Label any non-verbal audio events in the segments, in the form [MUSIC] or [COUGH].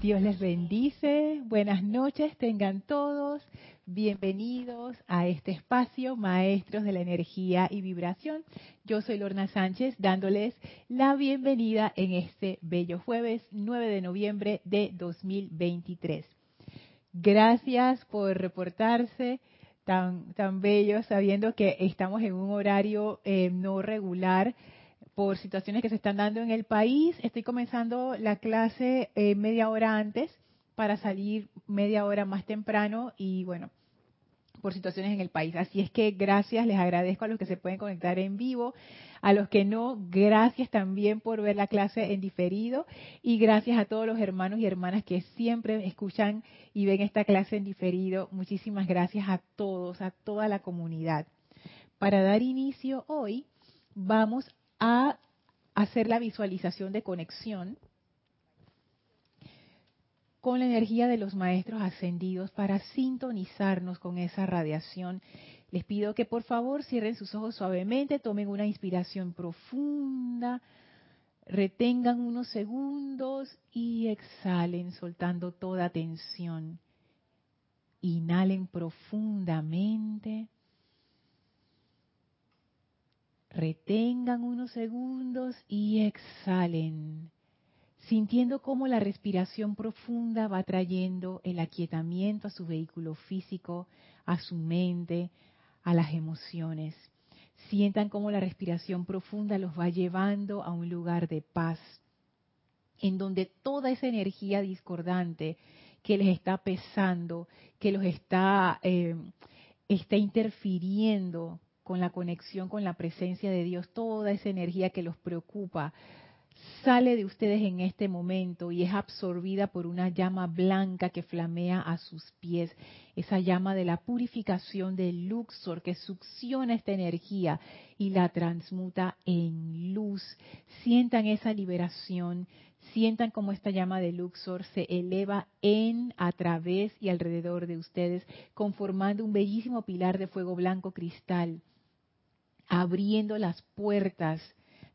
Dios les bendice. Buenas noches, tengan todos. Bienvenidos a este espacio, Maestros de la Energía y Vibración. Yo soy Lorna Sánchez, dándoles la bienvenida en este bello jueves 9 de noviembre de 2023. Gracias por reportarse tan, tan bello, sabiendo que estamos en un horario eh, no regular por situaciones que se están dando en el país. Estoy comenzando la clase eh, media hora antes para salir media hora más temprano y bueno, por situaciones en el país. Así es que gracias, les agradezco a los que se pueden conectar en vivo, a los que no, gracias también por ver la clase en diferido y gracias a todos los hermanos y hermanas que siempre escuchan y ven esta clase en diferido. Muchísimas gracias a todos, a toda la comunidad. Para dar inicio hoy, vamos a hacer la visualización de conexión con la energía de los maestros ascendidos para sintonizarnos con esa radiación. Les pido que por favor cierren sus ojos suavemente, tomen una inspiración profunda, retengan unos segundos y exhalen soltando toda tensión. Inhalen profundamente. Retengan unos segundos y exhalen sintiendo cómo la respiración profunda va trayendo el aquietamiento a su vehículo físico, a su mente, a las emociones. Sientan cómo la respiración profunda los va llevando a un lugar de paz, en donde toda esa energía discordante que les está pesando, que los está, eh, está interfiriendo con la conexión con la presencia de Dios, toda esa energía que los preocupa, sale de ustedes en este momento y es absorbida por una llama blanca que flamea a sus pies, esa llama de la purificación del Luxor que succiona esta energía y la transmuta en luz. Sientan esa liberación, sientan como esta llama de Luxor se eleva en, a través y alrededor de ustedes, conformando un bellísimo pilar de fuego blanco cristal, abriendo las puertas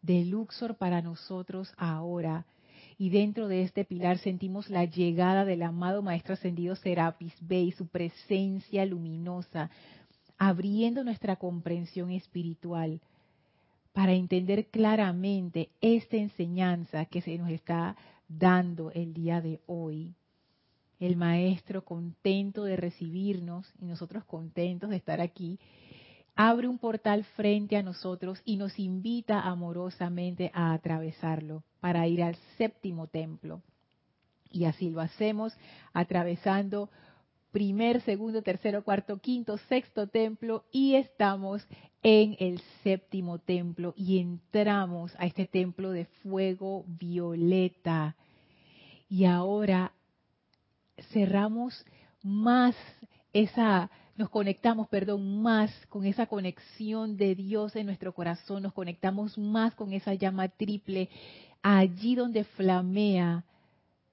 de Luxor para nosotros ahora. Y dentro de este pilar sentimos la llegada del amado Maestro Ascendido Serapis Bey, su presencia luminosa, abriendo nuestra comprensión espiritual para entender claramente esta enseñanza que se nos está dando el día de hoy. El Maestro contento de recibirnos y nosotros contentos de estar aquí abre un portal frente a nosotros y nos invita amorosamente a atravesarlo para ir al séptimo templo. Y así lo hacemos atravesando primer, segundo, tercero, cuarto, quinto, sexto templo y estamos en el séptimo templo y entramos a este templo de fuego violeta. Y ahora cerramos más esa nos conectamos, perdón, más con esa conexión de Dios en nuestro corazón, nos conectamos más con esa llama triple, allí donde flamea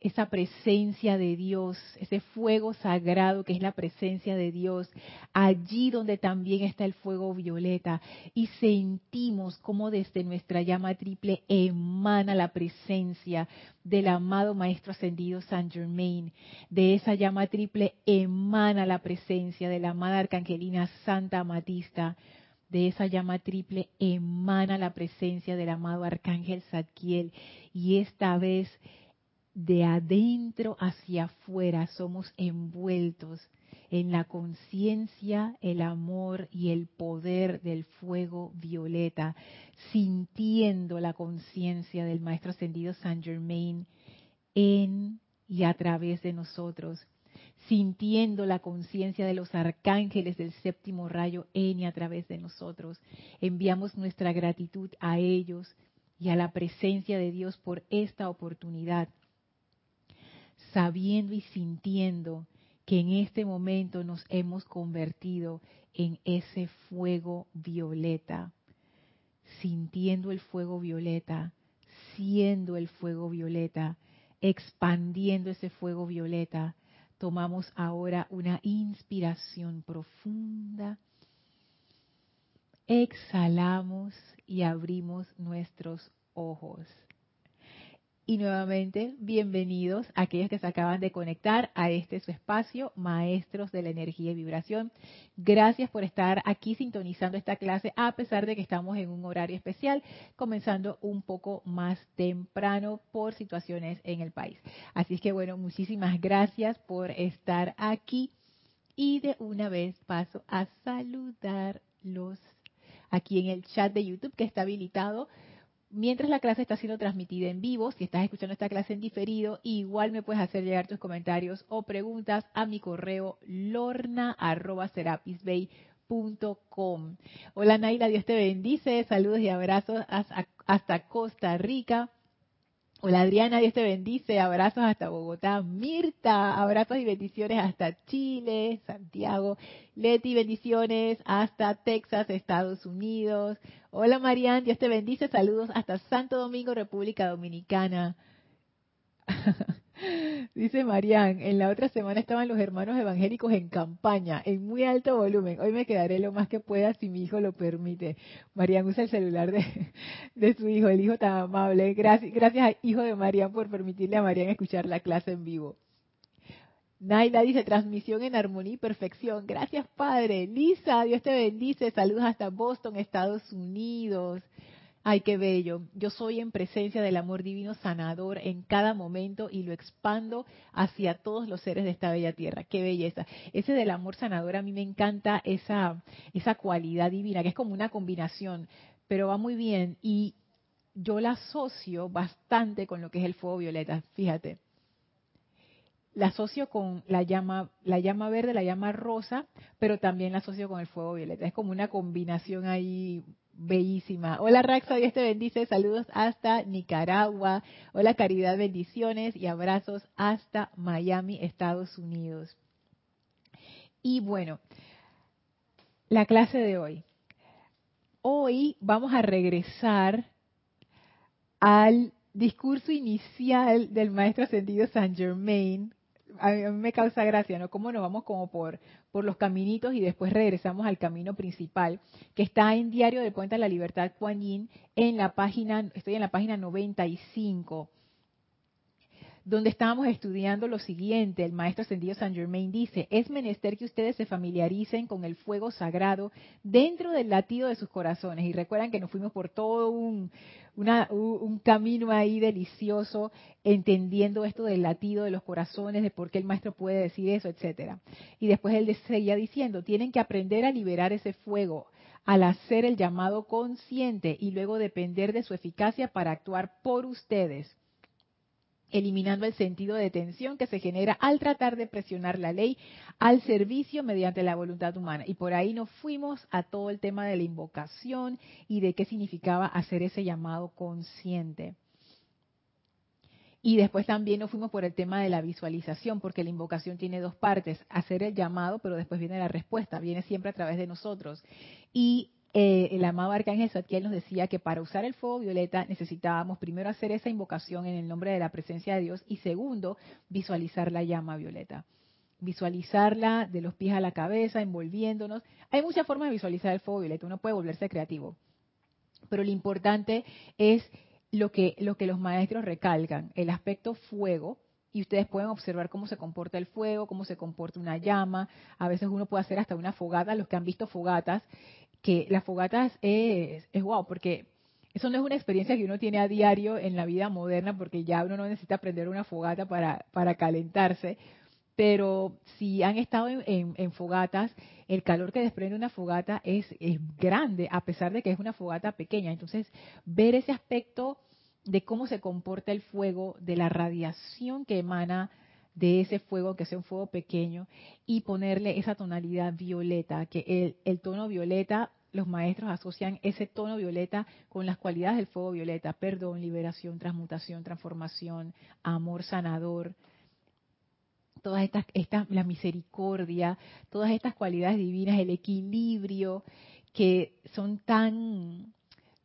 esa presencia de Dios, ese fuego sagrado que es la presencia de Dios, allí donde también está el fuego violeta, y sentimos como desde nuestra llama triple emana la presencia del amado Maestro Ascendido San Germain, de esa llama triple emana la presencia de la amada Arcangelina Santa Amatista, de esa llama triple emana la presencia del amado Arcángel Zadkiel, y esta vez de adentro hacia afuera somos envueltos en la conciencia, el amor y el poder del fuego violeta, sintiendo la conciencia del Maestro Ascendido San Germain en y a través de nosotros, sintiendo la conciencia de los arcángeles del séptimo rayo en y a través de nosotros. Enviamos nuestra gratitud a ellos y a la presencia de Dios por esta oportunidad sabiendo y sintiendo que en este momento nos hemos convertido en ese fuego violeta, sintiendo el fuego violeta, siendo el fuego violeta, expandiendo ese fuego violeta, tomamos ahora una inspiración profunda, exhalamos y abrimos nuestros ojos. Y nuevamente bienvenidos a aquellos que se acaban de conectar a este su espacio, Maestros de la Energía y Vibración. Gracias por estar aquí sintonizando esta clase, a pesar de que estamos en un horario especial, comenzando un poco más temprano por situaciones en el país. Así es que bueno, muchísimas gracias por estar aquí y de una vez paso a saludarlos aquí en el chat de YouTube que está habilitado mientras la clase está siendo transmitida en vivo, si estás escuchando esta clase en diferido, igual me puedes hacer llegar tus comentarios o preguntas a mi correo lorna.serapisbay.com. Hola Naila, Dios te bendice, saludos y abrazos hasta Costa Rica. Hola Adriana, Dios te bendice. Abrazos hasta Bogotá. Mirta, abrazos y bendiciones hasta Chile, Santiago. Leti, bendiciones hasta Texas, Estados Unidos. Hola Marian, Dios te bendice. Saludos hasta Santo Domingo, República Dominicana. [LAUGHS] [LAUGHS] Dice Marian, en la otra semana estaban los hermanos evangélicos en campaña, en muy alto volumen. Hoy me quedaré lo más que pueda si mi hijo lo permite. Marian usa el celular de, [LAUGHS] su hijo, el hijo tan amable. Gracias, gracias hijo de Marian por permitirle a Marian escuchar la clase en vivo. Naila dice transmisión en armonía y perfección. Gracias, Padre. Lisa, Dios te bendice. Saludos hasta Boston, Estados Unidos. Ay, qué bello. Yo soy en presencia del amor divino sanador en cada momento y lo expando hacia todos los seres de esta bella tierra. Qué belleza. Ese del amor sanador a mí me encanta esa, esa cualidad divina, que es como una combinación, pero va muy bien. Y yo la asocio bastante con lo que es el fuego violeta, fíjate. La asocio con la llama, la llama verde, la llama rosa, pero también la asocio con el fuego violeta. Es como una combinación ahí Bellísima. Hola Raxa, Dios te bendice. Saludos hasta Nicaragua. Hola Caridad, bendiciones y abrazos hasta Miami, Estados Unidos. Y bueno, la clase de hoy. Hoy vamos a regresar al discurso inicial del maestro ascendido Saint Germain a mí me causa gracia, ¿no? Cómo nos vamos como por, por los caminitos y después regresamos al camino principal, que está en Diario de Puente de la Libertad Kuan Yin, en la página, estoy en la página 95 donde estábamos estudiando lo siguiente, el maestro ascendido San Germain dice, es menester que ustedes se familiaricen con el fuego sagrado dentro del latido de sus corazones. Y recuerdan que nos fuimos por todo un, un camino ahí delicioso, entendiendo esto del latido de los corazones, de por qué el maestro puede decir eso, etcétera. Y después él seguía diciendo, tienen que aprender a liberar ese fuego al hacer el llamado consciente y luego depender de su eficacia para actuar por ustedes eliminando el sentido de tensión que se genera al tratar de presionar la ley al servicio mediante la voluntad humana. Y por ahí nos fuimos a todo el tema de la invocación y de qué significaba hacer ese llamado consciente. Y después también nos fuimos por el tema de la visualización, porque la invocación tiene dos partes, hacer el llamado, pero después viene la respuesta, viene siempre a través de nosotros. Y eh, el amado Arcángel Satkiel nos decía que para usar el fuego violeta necesitábamos primero hacer esa invocación en el nombre de la presencia de Dios y segundo, visualizar la llama violeta. Visualizarla de los pies a la cabeza, envolviéndonos. Hay muchas formas de visualizar el fuego violeta, uno puede volverse creativo. Pero lo importante es lo que, lo que los maestros recalcan, el aspecto fuego, y ustedes pueden observar cómo se comporta el fuego, cómo se comporta una llama. A veces uno puede hacer hasta una fogata, los que han visto fogatas, que las fogatas es, es wow, porque eso no es una experiencia que uno tiene a diario en la vida moderna, porque ya uno no necesita prender una fogata para, para calentarse. Pero si han estado en, fogatas, el calor que desprende una fogata es, es grande, a pesar de que es una fogata pequeña. Entonces, ver ese aspecto de cómo se comporta el fuego, de la radiación que emana de ese fuego, que sea un fuego pequeño, y ponerle esa tonalidad violeta, que el, el tono violeta, los maestros asocian ese tono violeta con las cualidades del fuego violeta, perdón, liberación, transmutación, transformación, amor sanador, todas estas, estas, la misericordia, todas estas cualidades divinas, el equilibrio, que son tan,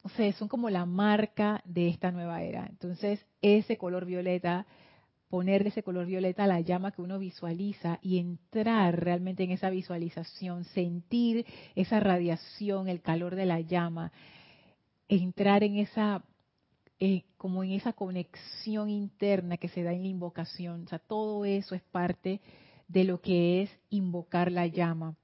no sé, son como la marca de esta nueva era. Entonces, ese color violeta ponerle ese color violeta a la llama que uno visualiza y entrar realmente en esa visualización, sentir esa radiación, el calor de la llama, entrar en esa eh, como en esa conexión interna que se da en la invocación. O sea, todo eso es parte de lo que es invocar la llama.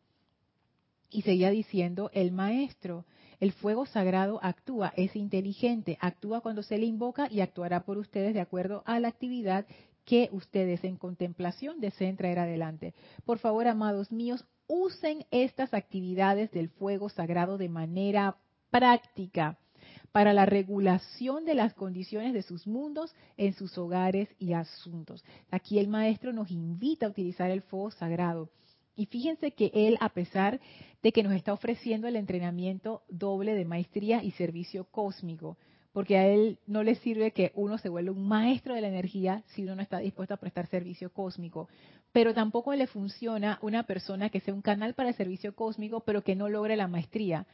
Y seguía diciendo el maestro, el fuego sagrado actúa, es inteligente, actúa cuando se le invoca y actuará por ustedes de acuerdo a la actividad que ustedes en contemplación deseen traer adelante. Por favor, amados míos, usen estas actividades del fuego sagrado de manera práctica para la regulación de las condiciones de sus mundos en sus hogares y asuntos. Aquí el maestro nos invita a utilizar el fuego sagrado. Y fíjense que él, a pesar de que nos está ofreciendo el entrenamiento doble de maestría y servicio cósmico, porque a él no le sirve que uno se vuelva un maestro de la energía si uno no está dispuesto a prestar servicio cósmico. Pero tampoco le funciona una persona que sea un canal para el servicio cósmico, pero que no logre la maestría,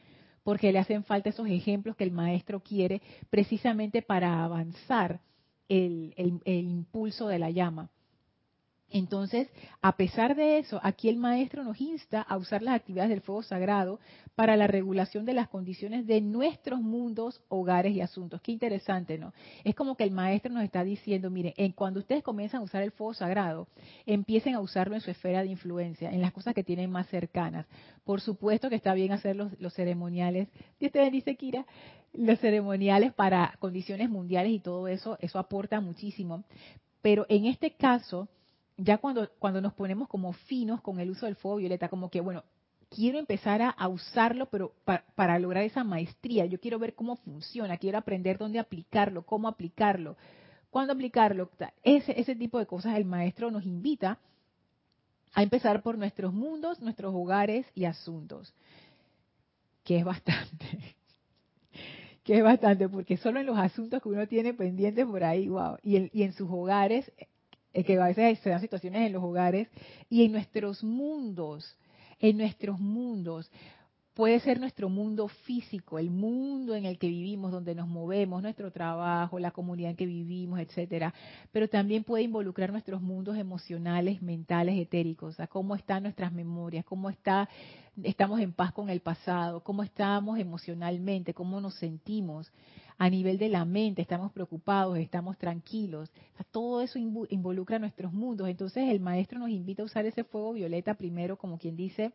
porque le hacen falta esos ejemplos que el maestro quiere precisamente para avanzar el, el impulso de la llama. Entonces, a pesar de eso, aquí el maestro nos insta a usar las actividades del fuego sagrado para la regulación de las condiciones de nuestros mundos, hogares y asuntos. Qué interesante, ¿no? Es como que el maestro nos está diciendo, miren, en cuando ustedes comienzan a usar el fuego sagrado, empiecen a usarlo en su esfera de influencia, en las cosas que tienen más cercanas. Por supuesto que está bien hacer los, ceremoniales. Dios te bendice, Kira los ceremoniales para condiciones mundiales y todo eso, eso aporta muchísimo. Pero en este caso, ya cuando, cuando nos ponemos como finos con el uso del fuego violeta, como que, bueno, quiero empezar a, usarlo, pero para lograr esa maestría, yo quiero ver cómo funciona, quiero aprender dónde aplicarlo, cómo aplicarlo, cuándo aplicarlo. Ese, ese tipo de cosas el maestro nos invita a empezar por nuestros mundos, nuestros hogares y asuntos, que es bastante. [LAUGHS] que es bastante, porque solo en los asuntos que uno tiene pendientes por ahí, wow, y y en sus hogares es que a veces se dan situaciones en los hogares y en nuestros mundos, en nuestros mundos. Puede ser nuestro mundo físico, el mundo en el que vivimos, donde nos movemos, nuestro trabajo, la comunidad en que vivimos, etcétera. Pero también puede involucrar nuestros mundos emocionales, mentales, etéricos. O sea, cómo están nuestras memorias, cómo está, estamos en paz con el pasado, cómo estamos emocionalmente, cómo nos sentimos a nivel de la mente, estamos preocupados, estamos tranquilos. todo eso involucra nuestros mundos. Entonces el maestro nos invita a usar ese fuego violeta primero, como quien dice,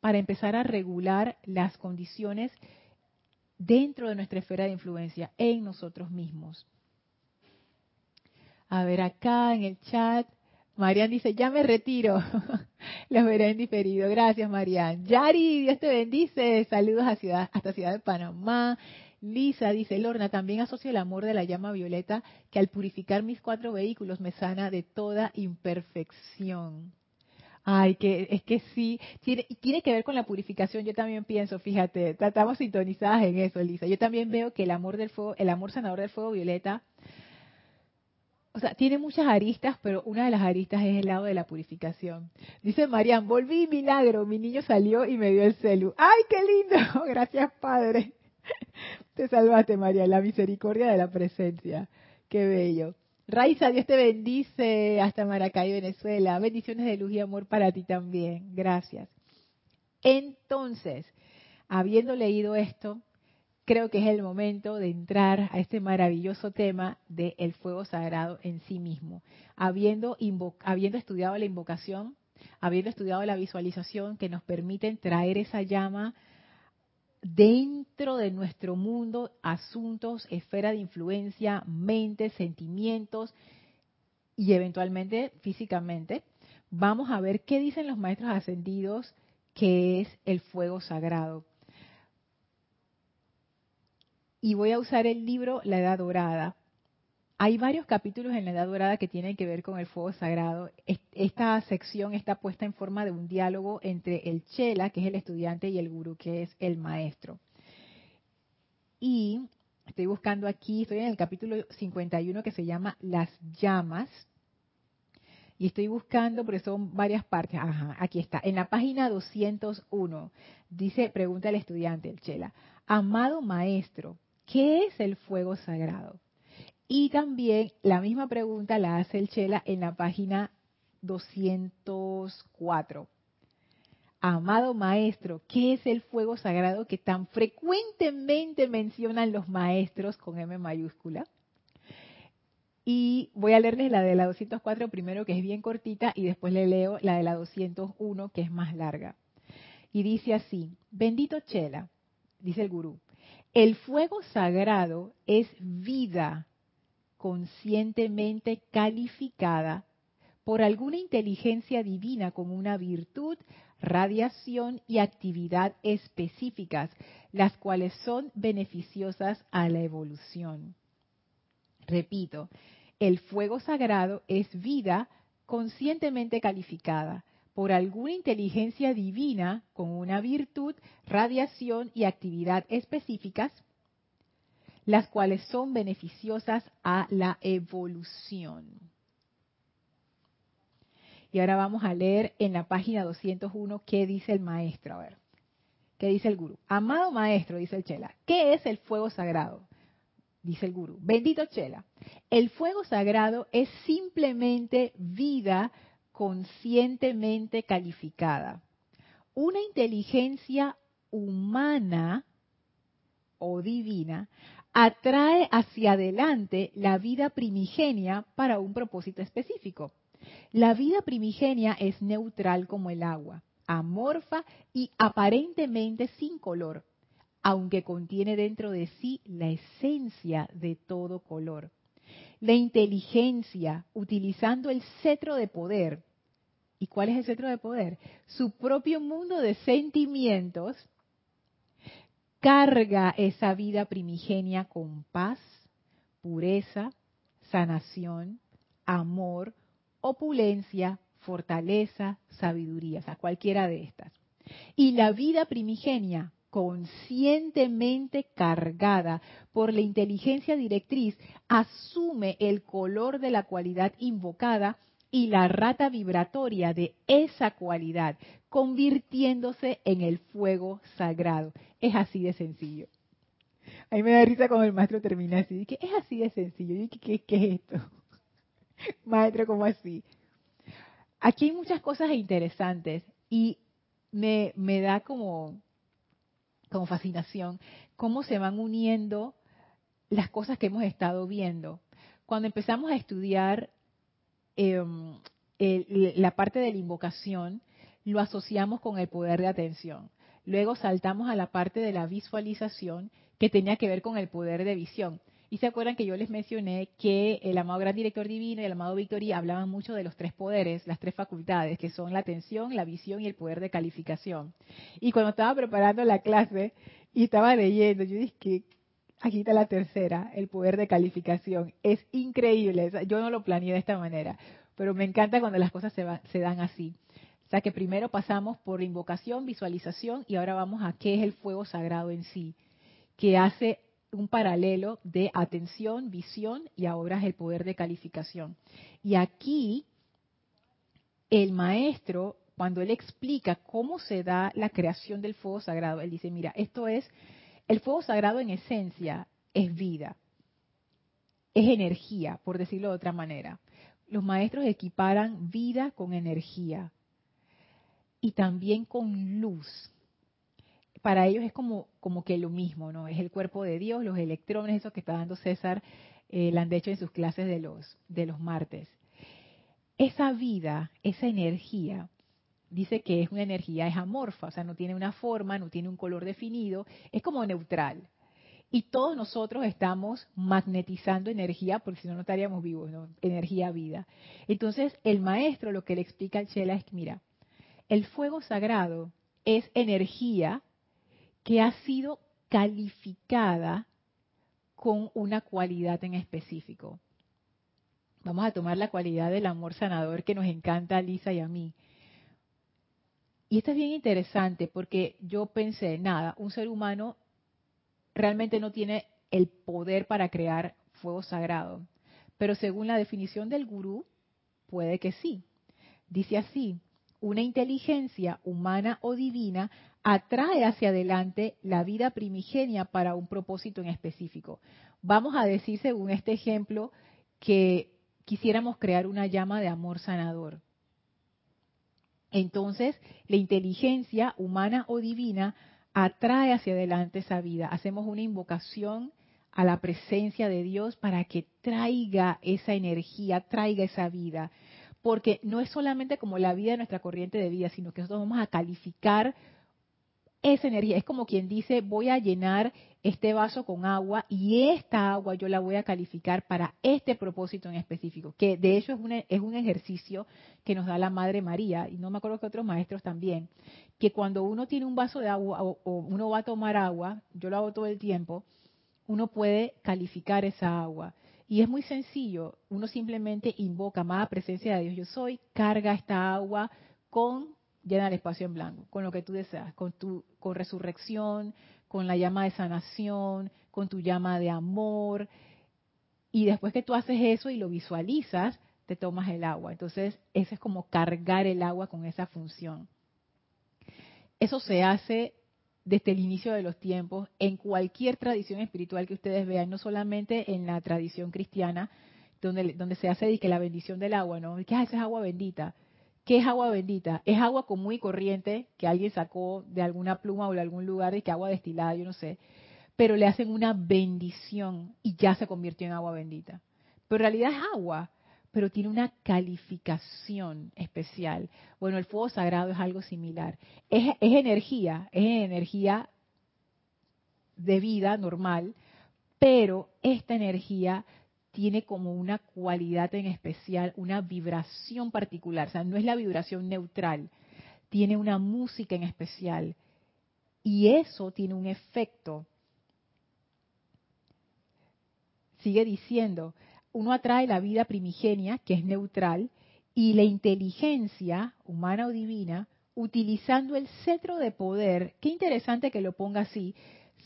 para empezar a regular las condiciones dentro de nuestra esfera de influencia, en nosotros mismos. A ver, acá en el chat, Marian dice, ya me retiro. [LAUGHS] Los veré en diferido. Gracias, Marian. Yari, Dios te bendice. Saludos a ciudad, hasta Ciudad de Panamá. Lisa dice, Lorna, también asocio el amor de la llama violeta que al purificar mis cuatro vehículos me sana de toda imperfección. Ay, que es que sí, tiene, tiene que ver con la purificación. Yo también pienso, fíjate, tratamos sintonizadas en eso, Lisa. Yo también veo que el amor del fuego, el amor sanador del fuego violeta, o sea, tiene muchas aristas, pero una de las aristas es el lado de la purificación. Dice Marian, volví milagro, mi niño salió y me dio el celu. ¡Ay, qué lindo! [LAUGHS] Gracias, Padre. [LAUGHS] Te salvaste, María, la misericordia de la presencia. Qué bello. Raiza, Dios te bendice hasta Maracay, Venezuela. Bendiciones de luz y amor para ti también. Gracias. Entonces, habiendo leído esto, creo que es el momento de entrar a este maravilloso tema del fuego sagrado en sí mismo. Habiendo, habiendo estudiado la invocación, habiendo estudiado la visualización que nos permiten traer esa llama dentro de nuestro mundo asuntos, esfera de influencia, mente, sentimientos y eventualmente físicamente. Vamos a ver qué dicen los maestros ascendidos que es el fuego sagrado. Y voy a usar el libro La Edad Dorada hay varios capítulos en la Edad Dorada que tienen que ver con el fuego sagrado. Esta sección está puesta en forma de un diálogo entre el Chela, que es el estudiante, y el Guru, que es el maestro. Y estoy buscando aquí, estoy en el capítulo 51 que se llama Las llamas. Y estoy buscando, porque son varias partes. Ajá, aquí está. En la página 201 dice, pregunta el estudiante, el Chela, amado maestro, ¿qué es el fuego sagrado? Y también la misma pregunta la hace el Chela en la página 204. amado maestro, ¿qué es el fuego sagrado que tan frecuentemente mencionan los maestros con M mayúscula? Y voy a leerles la de la 204 primero, que es bien cortita, y después le leo la de la 201, que es más larga. Y dice así, bendito Chela, dice el gurú, el fuego sagrado es vida conscientemente calificada por alguna inteligencia divina con una virtud, radiación y actividad específicas, las cuales son beneficiosas a la evolución. Repito, el fuego sagrado es vida conscientemente calificada por alguna inteligencia divina con una virtud, radiación y actividad específicas, las cuales son beneficiosas a la evolución. Y ahora vamos a leer en la página 201 qué dice el maestro. A ver, qué dice el gurú. Amado maestro, dice el Chela, ¿qué es el fuego sagrado? Dice el gurú. Bendito Chela, el fuego sagrado es simplemente vida conscientemente calificada. Una inteligencia humana o divina atrae hacia adelante la vida primigenia para un propósito específico. La vida primigenia es neutral como el agua, amorfa y aparentemente sin color, aunque contiene dentro de sí la esencia de todo color. La inteligencia, utilizando el cetro de poder, ¿y cuál es el cetro de poder? Su propio mundo de sentimientos, carga esa vida primigenia con paz, pureza, sanación, amor, opulencia, fortaleza, sabiduría, o sea, cualquiera de estas. Y la vida primigenia, conscientemente cargada por la inteligencia directriz, asume el color de la cualidad invocada y la rata vibratoria de esa cualidad, convirtiéndose en el fuego sagrado. Es así de sencillo. A mí me da risa cuando el maestro termina así. Que es así de sencillo. Y ¿qué, qué es esto? [LAUGHS] Maestro, ¿cómo así? Aquí hay muchas cosas interesantes y me, me da como, como fascinación cómo se van uniendo las cosas que hemos estado viendo. Cuando empezamos a estudiar em, la parte de la invocación, lo asociamos con el poder de atención. Luego saltamos a la parte de la visualización que tenía que ver con el poder de visión. Y se acuerdan que yo les mencioné que el amado Gran Director Divino y el amado Victoria hablaban mucho de los tres poderes, las tres facultades, que son la atención, la visión y el poder de calificación. Y cuando estaba preparando la clase y estaba leyendo, yo dije que está la tercera, el poder de calificación. Es increíble, yo no lo planeé de esta manera, pero me encanta cuando las cosas se, se dan así. Sea que primero pasamos por invocación, visualización y ahora vamos a qué es el fuego sagrado en sí, que hace un paralelo de atención, visión y ahora es el poder de calificación. Y aquí el maestro, cuando él explica cómo se da la creación del fuego sagrado, él dice, mira, esto es, el fuego sagrado en esencia es vida, es energía, por decirlo de otra manera. Los maestros equiparan vida con energía y también con luz para ellos es como, como que lo mismo, ¿no? Es el cuerpo de Dios, los electrones, eso que está dando César eh, hecho en sus clases de los, de los martes. Esa vida, esa energía, dice que es una energía, es amorfa, o sea, no tiene una forma, no tiene un color definido, es como neutral. Y todos nosotros estamos magnetizando energía, porque si no, no estaríamos vivos, ¿no? Energía, vida. Entonces, el maestro lo que le explica al Chela es que, mira, el fuego sagrado es energía que ha sido calificada con una cualidad en específico. Vamos a tomar la cualidad del amor sanador que nos encanta a Lisa y a mí. Y esto es bien interesante porque yo pensé, nada, un ser humano realmente no tiene el poder para crear fuego sagrado. Pero según la definición del gurú, puede que sí. Dice así, una inteligencia humana o divina atrae hacia adelante la vida primigenia para un propósito en específico. Vamos a decir, según este ejemplo, que quisiéramos crear una llama de amor sanador. Entonces, la inteligencia humana o divina atrae hacia adelante esa vida. Hacemos una invocación a la presencia de Dios para que traiga esa energía, traiga esa vida. Porque no es solamente como la vida de nuestra corriente de vida, sino que nosotros vamos a calificar esa energía. Es como quien dice, voy a llenar este vaso con agua y esta agua yo la voy a calificar para este propósito en específico, que de hecho es un, es un ejercicio que nos da la Madre María, y no me acuerdo que otros maestros también, que cuando uno tiene un vaso de agua o, o uno va a tomar agua, yo lo hago todo el tiempo, uno puede calificar esa agua. Y es muy sencillo, uno simplemente invoca más presencia de Dios yo soy, carga esta agua con llena el espacio en blanco, con lo que tú deseas, con tu con resurrección, con la llama de sanación, con tu llama de amor. Y después que tú haces eso y lo visualizas, te tomas el agua. Entonces, eso es como cargar el agua con esa función. Eso se hace desde el inicio de los tiempos en cualquier tradición espiritual que ustedes vean, no solamente en la tradición cristiana, donde, se hace que la bendición del agua, ¿no? Que ah, es agua bendita. ¿Qué es agua bendita? Es agua común y corriente que alguien sacó de alguna pluma o de algún lugar y que agua destilada, yo no sé. Pero le hacen una bendición y ya se convirtió en agua bendita. Pero en realidad es agua, pero tiene una calificación especial. Bueno, el fuego sagrado es algo similar. Es, energía, es energía de vida normal, pero esta energía tiene como una cualidad en especial, una vibración particular, o sea, no es la vibración neutral, tiene una música en especial. Y eso tiene un efecto. Sigue diciendo, uno atrae la vida primigenia, que es neutral, y la inteligencia humana o divina, utilizando el cetro de poder, qué interesante que lo ponga así,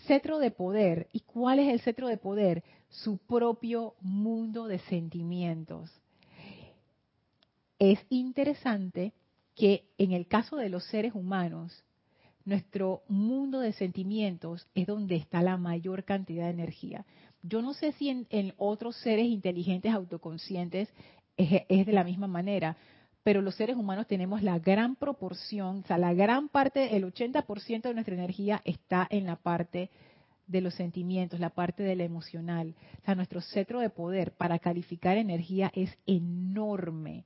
cetro de poder. ¿Y cuál es el cetro de poder? Su propio mundo de sentimientos. Es interesante que en el caso de los seres humanos, nuestro mundo de sentimientos es donde está la mayor cantidad de energía. Yo no sé si en, otros seres inteligentes autoconscientes es, es, de la misma manera, pero los seres humanos tenemos la gran proporción, o sea, la gran parte, el 80% de nuestra energía está en la parte de los sentimientos, la parte de la emocional. O sea, nuestro cetro de poder para calificar energía es enorme.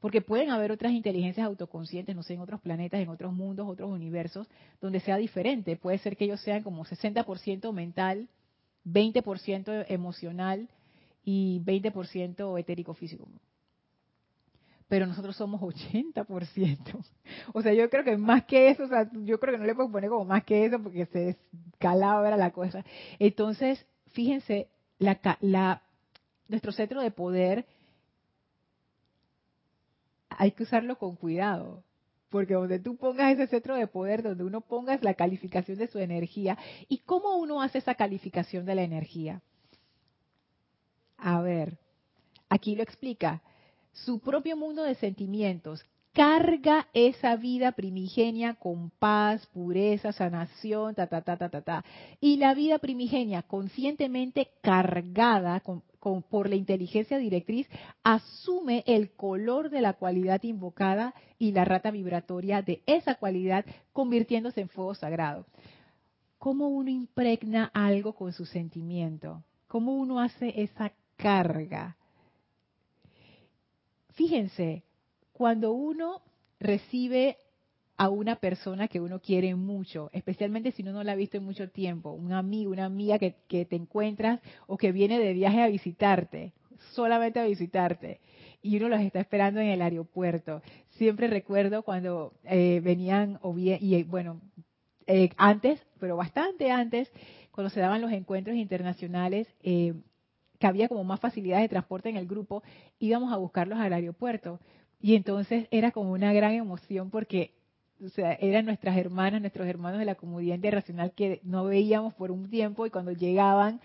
Porque pueden haber otras inteligencias autoconscientes, no sé, en otros planetas, en otros mundos, otros universos, donde sea diferente. Puede ser que ellos sean como 60% mental, 20% emocional y 20% etérico físico pero nosotros somos 80%. [LAUGHS] O sea, yo creo que más que eso, o sea, yo creo que no le puedo poner como más que eso porque se descalabra la cosa. Entonces, fíjense, la, la, nuestro centro de poder hay que usarlo con cuidado. Porque donde tú pongas ese centro de poder, donde uno pongas la calificación de su energía, ¿y cómo uno hace esa calificación de la energía? A ver, aquí lo explica su propio mundo de sentimientos, carga esa vida primigenia con paz, pureza, sanación, ta, ta, ta, ta, ta, ta. Y la vida primigenia, conscientemente cargada por la inteligencia directriz, asume el color de la cualidad invocada y la rata vibratoria de esa cualidad, convirtiéndose en fuego sagrado. ¿Cómo uno impregna algo con su sentimiento? ¿Cómo uno hace esa carga? fíjense, cuando uno recibe a una persona que uno quiere mucho, especialmente si uno no la ha visto en mucho tiempo, un amigo, una amiga que, te encuentras o que viene de viaje a visitarte, solamente a visitarte, y uno los está esperando en el aeropuerto. Siempre recuerdo cuando eh, venían, o bien, y bueno, eh, antes, pero bastante antes, cuando se daban los encuentros internacionales, eh, que había como más facilidades de transporte en el grupo, íbamos a buscarlos al aeropuerto. Y entonces era como una gran emoción porque eran nuestras hermanas, nuestros hermanos de la comunidad internacional que no veíamos por un tiempo y cuando llegaban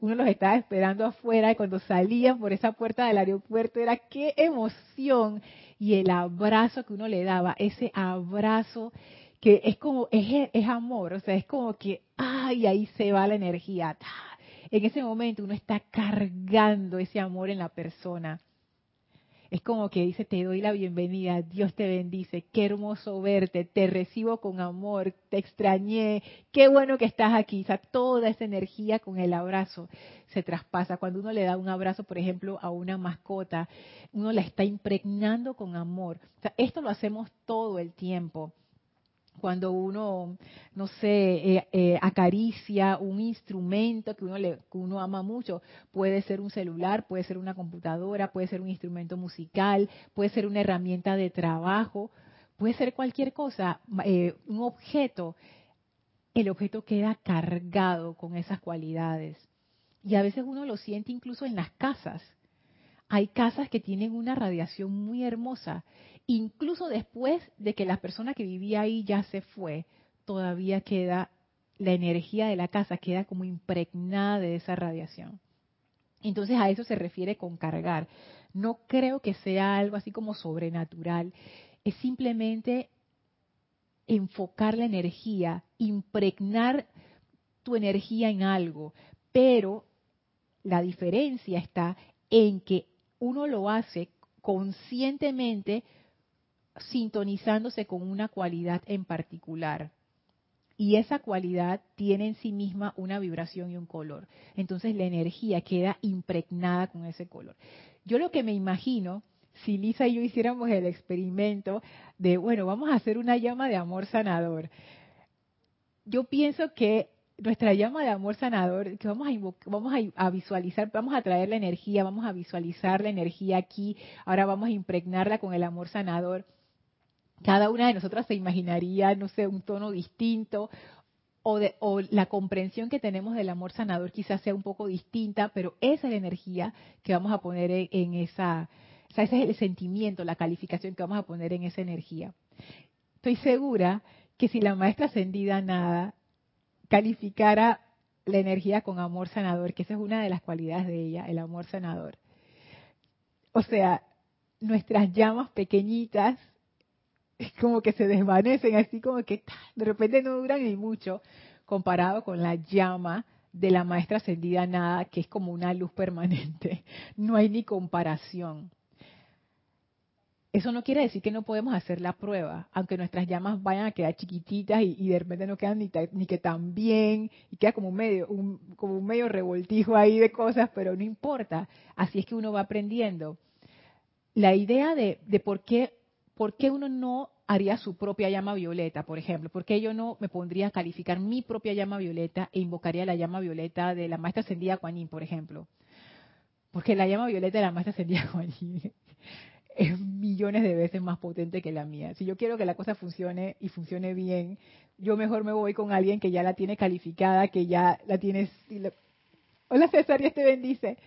uno los estaba esperando afuera y cuando salían por esa puerta del aeropuerto era qué emoción y el abrazo que uno le daba, ese abrazo que es como, es, es amor, o sea, es como que, ay, ahí se va la energía, en ese momento uno está cargando ese amor en la persona. Es como que dice, te doy la bienvenida, Dios te bendice, qué hermoso verte, te recibo con amor, te extrañé, qué bueno que estás aquí. O sea, toda esa energía con el abrazo se traspasa. Cuando uno le da un abrazo, por ejemplo, a una mascota, uno la está impregnando con amor. O sea, esto lo hacemos todo el tiempo cuando uno, no sé, eh, eh, acaricia un instrumento que uno, le, que uno ama mucho, puede ser un celular, puede ser una computadora, puede ser un instrumento musical, puede ser una herramienta de trabajo, puede ser cualquier cosa, eh, un objeto, el objeto queda cargado con esas cualidades. Y a veces uno lo siente incluso en las casas. Hay casas que tienen una radiación muy hermosa incluso después de que la persona que vivía ahí ya se fue, todavía queda la energía de la casa, queda como impregnada de esa radiación. Entonces a eso se refiere con cargar. No creo que sea algo así como sobrenatural, es simplemente enfocar la energía, impregnar tu energía en algo, pero la diferencia está en que uno lo hace conscientemente sintonizándose con una cualidad en particular. Y esa cualidad tiene en sí misma una vibración y un color. Entonces la energía queda impregnada con ese color. Yo lo que me imagino, si Lisa y yo hiciéramos el experimento de, bueno, vamos a hacer una llama de amor sanador. Yo pienso que nuestra llama de amor sanador, que vamos a, vamos a, visualizar, vamos a traer la energía, vamos a visualizar la energía aquí, ahora vamos a impregnarla con el amor sanador cada una de nosotras se imaginaría, no sé, un tono distinto o, la comprensión que tenemos del amor sanador quizás sea un poco distinta, pero esa es la energía que vamos a poner en, esa, o sea, ese es el sentimiento, la calificación que vamos a poner en esa energía. Estoy segura que si la maestra ascendida nada calificara la energía con amor sanador, que esa es una de las cualidades de ella, el amor sanador. O sea, nuestras llamas pequeñitas es como que se desvanecen, así como que de repente no duran ni mucho comparado con la llama de la maestra ascendida nada, que es como una luz permanente. [LAUGHS] No hay ni comparación. Eso no quiere decir que no podemos hacer la prueba, aunque nuestras llamas vayan a quedar chiquititas y, de repente no quedan ni, ni, que tan bien y queda como medio, un, como un medio revoltijo ahí de cosas, pero no importa. Así es que uno va aprendiendo. La idea de, de por qué ¿por qué uno no haría su propia llama violeta, por ejemplo? ¿Por qué yo no me pondría a calificar mi propia llama violeta e invocaría la llama violeta de la maestra ascendida Kuan por ejemplo? Porque la llama violeta de la maestra ascendida [LAUGHS] Kuan es millones de veces más potente que la mía. Si yo quiero que la cosa funcione y funcione bien, yo mejor me voy con alguien que ya la tiene calificada, que ya la tiene... Hola César, te bendice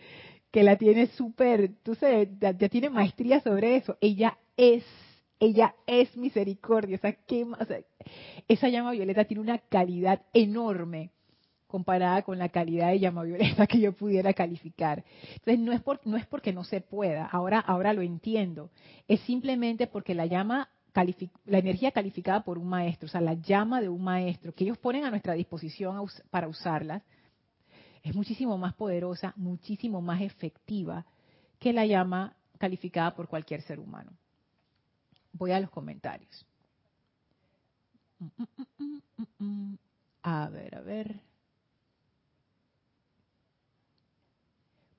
que la tiene súper, tú sabes, ya, tiene maestría sobre eso. Ella es ella es misericordia. O sea, ¿qué más? esa llama violeta tiene una calidad enorme comparada con la calidad de llama violeta [LAUGHS] que yo pudiera calificar. Entonces no es, por, no es porque no se pueda, ahora, ahora lo entiendo, es simplemente porque la llama, la energía calificada por un maestro, o sea, la llama de un maestro que ellos ponen a nuestra disposición para usarla, es muchísimo más poderosa, muchísimo más efectiva que la llama calificada por cualquier ser humano. Voy a los comentarios. A ver, a ver.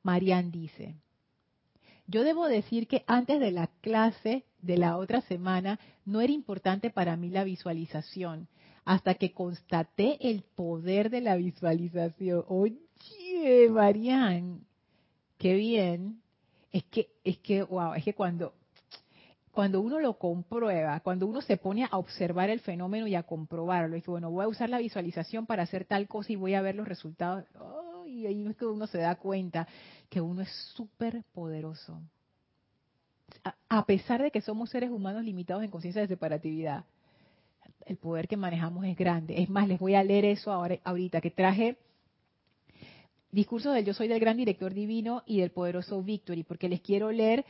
Marian dice, yo debo decir que antes de la clase de la otra semana no era importante para mí la visualización, hasta que constaté el poder de la visualización. Oye, Marian, qué bien. Es que, es que, wow, es que cuando, cuando uno lo comprueba, cuando uno se pone a observar el fenómeno y a comprobarlo, y que bueno, voy a usar la visualización para hacer tal cosa y voy a ver los resultados, y ahí es que uno se da cuenta que uno es súper poderoso. A, pesar de que somos seres humanos limitados en conciencia de separatividad, el poder que manejamos es grande. Es más, les voy a leer eso ahora, ahorita, que traje discurso del Yo Soy del Gran Director Divino y del Poderoso Victory, porque les quiero leer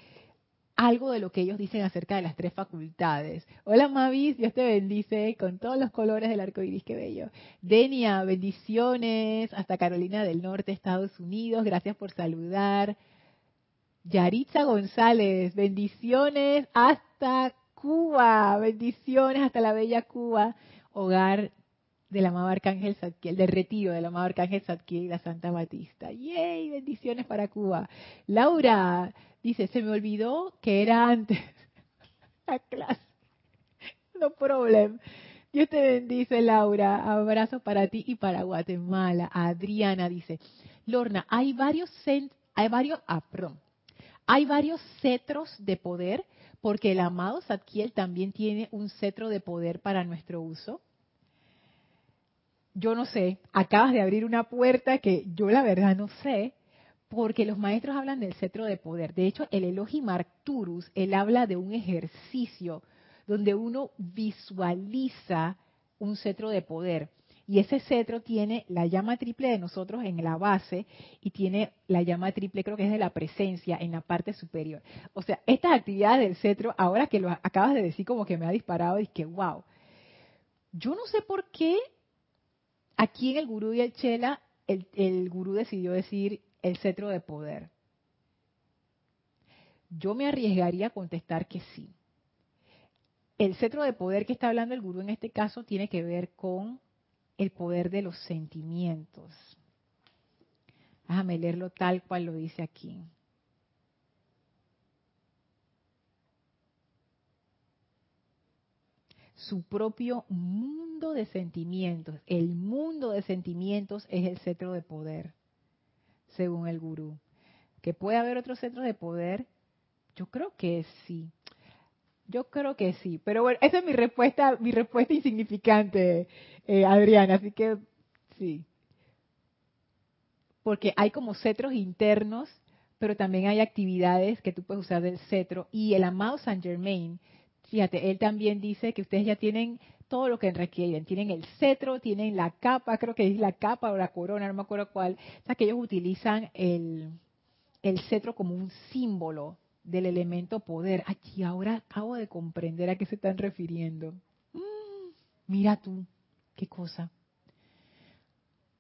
algo de lo que ellos dicen acerca de las tres facultades. Hola Mavis, Dios te bendice con todos los colores del arco iris, qué bello. Denia, bendiciones hasta Carolina del Norte, Estados Unidos, gracias por saludar. Yaritza González, bendiciones hasta Cuba, bendiciones hasta la bella Cuba, hogar del amado Arcángel Zadkiel, del retiro del amado Arcángel Zadkiel y la Santa Batista. ¡Yay! Bendiciones para Cuba. Laura dice, se me olvidó que era antes [LAUGHS] la clase. No problem. Dios te bendice, Laura. Abrazos para ti y para Guatemala. Adriana dice, Lorna, hay varios, hay varios, ah, hay varios cetros de poder porque el amado Zadkiel también tiene un cetro de poder para nuestro uso yo no sé, acabas de abrir una puerta que yo la verdad no sé, porque los maestros hablan del cetro de poder. De hecho, el Elohim Arcturus, él habla de un ejercicio donde uno visualiza un cetro de poder. Y ese cetro tiene la llama triple de nosotros en la base y tiene la llama triple, creo que es de la presencia, en la parte superior. O sea, estas actividades del cetro, ahora que lo acabas de decir, como que me ha disparado, y que wow. Yo no sé por qué Aquí en el gurú y el chela, el, gurú decidió decir el cetro de poder. Yo me arriesgaría a contestar que sí. El cetro de poder que está hablando el gurú en este caso tiene que ver con el poder de los sentimientos. Déjame leerlo tal cual lo dice aquí. su propio mundo de sentimientos. El mundo de sentimientos es el cetro de poder, según el gurú. ¿Que puede haber otro centro de poder? Yo creo que sí. Yo creo que sí. Pero bueno, esa es mi respuesta, mi respuesta insignificante, eh, Adriana. Así que sí. Porque hay como cetros internos, pero también hay actividades que tú puedes usar del cetro. Y el amado Saint Germain Fíjate, él también dice que ustedes ya tienen todo lo que requieren. Tienen el cetro, tienen la capa, creo que es la capa o la corona, no me acuerdo cuál. O sea, que ellos utilizan el, cetro como un símbolo del elemento poder. Aquí ahora acabo de comprender a qué se están refiriendo. Mm, mira tú, qué cosa.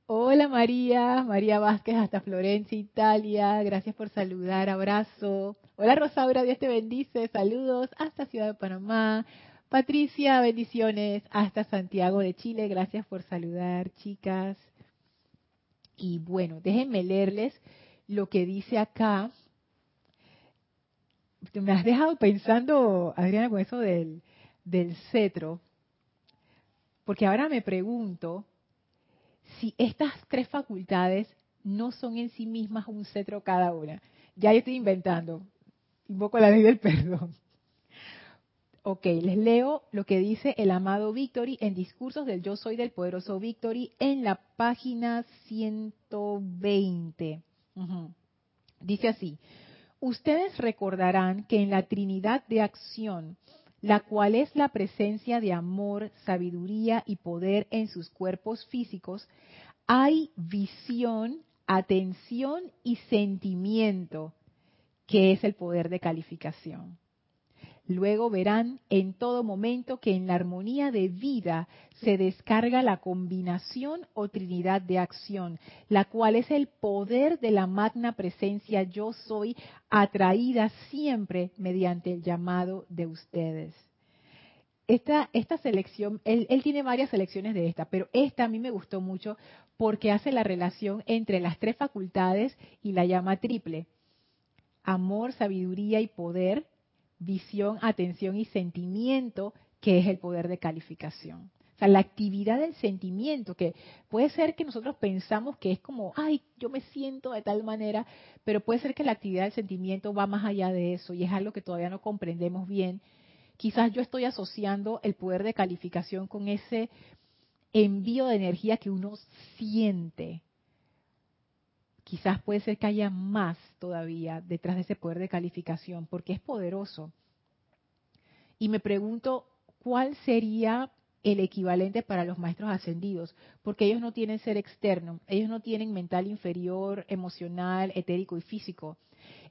Hola María, María Vázquez hasta Florencia, Italia. Gracias por saludar, abrazo. Hola Rosaura, Dios te bendice. Saludos hasta Ciudad de Panamá. Patricia, bendiciones hasta Santiago de Chile. Gracias por saludar, chicas. Y bueno, déjenme leerles lo que dice acá. Me has dejado pensando, Adriana, con eso del, del cetro. Porque ahora me pregunto, si estas tres facultades no son en sí mismas un cetro cada una. Ya estoy inventando. Invoco la ley del perdón. Ok, les leo lo que dice el amado Victory en Discursos del Yo Soy del Poderoso Victory en la página 120. Dice así, ustedes recordarán que en la Trinidad de Acción, la cual es la presencia de amor, sabiduría y poder en sus cuerpos físicos, hay visión, atención y sentimiento, que es el poder de calificación. Luego verán en todo momento que en la armonía de vida se descarga la combinación o trinidad de acción, la cual es el poder de la magna presencia yo soy, atraída siempre mediante el llamado de ustedes. Esta, selección, él, él tiene varias selecciones de esta, pero esta a mí me gustó mucho porque hace la relación entre las tres facultades y la llama triple. Amor, sabiduría y poder, visión, atención y sentimiento, que es el poder de calificación. O sea, la actividad del sentimiento, que puede ser que nosotros pensamos que es como, ay, yo me siento de tal manera, pero puede ser que la actividad del sentimiento va más allá de eso y es algo que todavía no comprendemos bien. Quizás yo estoy asociando el poder de calificación con ese envío de energía que uno siente. Quizás puede ser que haya más todavía detrás de ese poder de calificación, porque es poderoso. Y me pregunto, ¿cuál sería el equivalente para los maestros ascendidos? Porque ellos no tienen ser externo, ellos no tienen mental inferior, emocional, etérico y físico.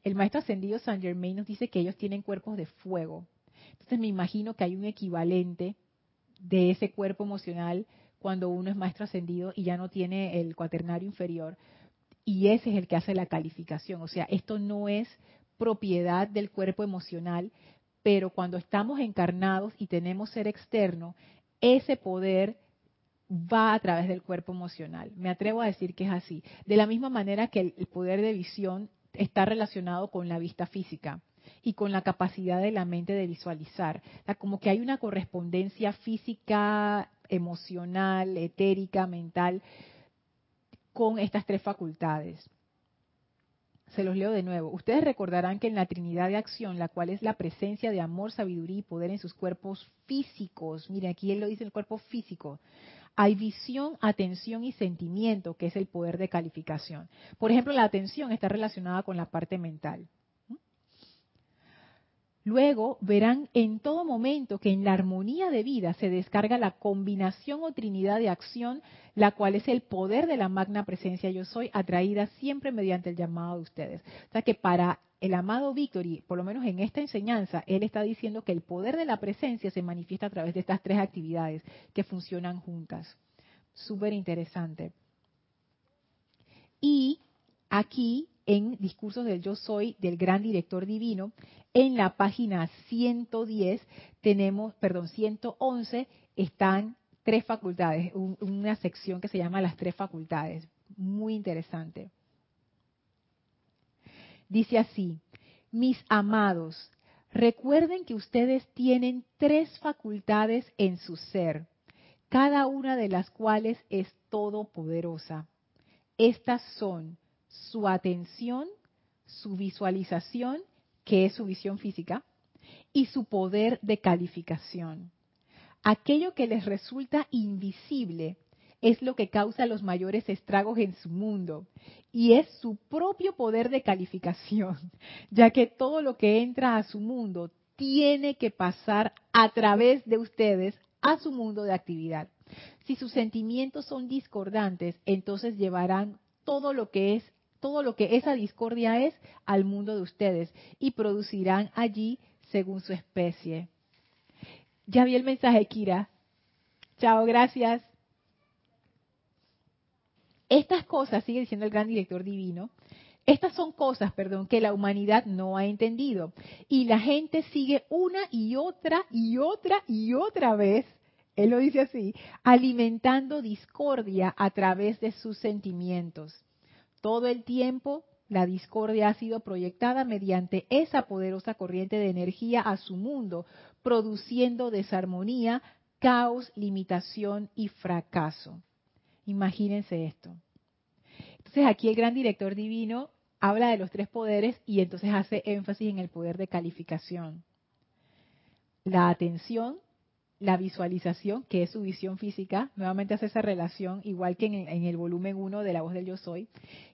El maestro ascendido Saint Germain nos dice que ellos tienen cuerpos de fuego. Entonces me imagino que hay un equivalente de ese cuerpo emocional cuando uno es maestro ascendido y ya no tiene el cuaternario inferior. Y ese es el que hace la calificación. O sea, esto no es propiedad del cuerpo emocional, pero cuando estamos encarnados y tenemos ser externo, ese poder va a través del cuerpo emocional. Me atrevo a decir que es así. De la misma manera que el poder de visión está relacionado con la vista física y con la capacidad de la mente de visualizar. como que hay una correspondencia física, emocional, etérica, mental con estas tres facultades. Se los leo de nuevo. Ustedes recordarán que en la Trinidad de Acción, la cual es la presencia de amor, sabiduría y poder en sus cuerpos físicos, miren, aquí él lo dice el cuerpo físico, hay visión, atención y sentimiento, que es el poder de calificación. Por ejemplo, la atención está relacionada con la parte mental. Luego verán en todo momento que en la armonía de vida se descarga la combinación o trinidad de acción, la cual es el poder de la magna presencia yo soy, atraída siempre mediante el llamado de ustedes. O sea que para el amado Victory, por lo menos en esta enseñanza, él está diciendo que el poder de la presencia se manifiesta a través de estas tres actividades que funcionan juntas. Súper interesante. Y aquí en Discursos del Yo Soy del Gran Director Divino, en la página 110 tenemos, perdón, 111 están tres facultades, una sección que se llama las tres facultades. Muy interesante. Dice así, mis amados, recuerden que ustedes tienen tres facultades en su ser, cada una de las cuales es todopoderosa. Estas son su atención, su visualización, que es su visión física, y su poder de calificación. Aquello que les resulta invisible es lo que causa los mayores estragos en su mundo y es su propio poder de calificación, [LAUGHS] ya que todo lo que entra a su mundo tiene que pasar a través de ustedes a su mundo de actividad. Si sus sentimientos son discordantes, entonces llevarán todo lo que es todo lo que esa discordia es al mundo de ustedes y producirán allí según su especie. Ya vi el mensaje, Kira. Chao, gracias. Estas cosas, sigue diciendo el gran director divino, estas son cosas, perdón, que la humanidad no ha entendido. Y la gente sigue una y otra y otra y otra vez, él lo dice así, alimentando discordia a través de sus sentimientos. Todo el tiempo la discordia ha sido proyectada mediante esa poderosa corriente de energía a su mundo, produciendo desarmonía, caos, limitación y fracaso. Imagínense esto. Entonces aquí el gran director divino habla de los tres poderes y entonces hace énfasis en el poder de calificación. La atención, la visualización, que es su visión física, nuevamente hace esa relación, igual que en el, volumen 1 de la voz del yo soy,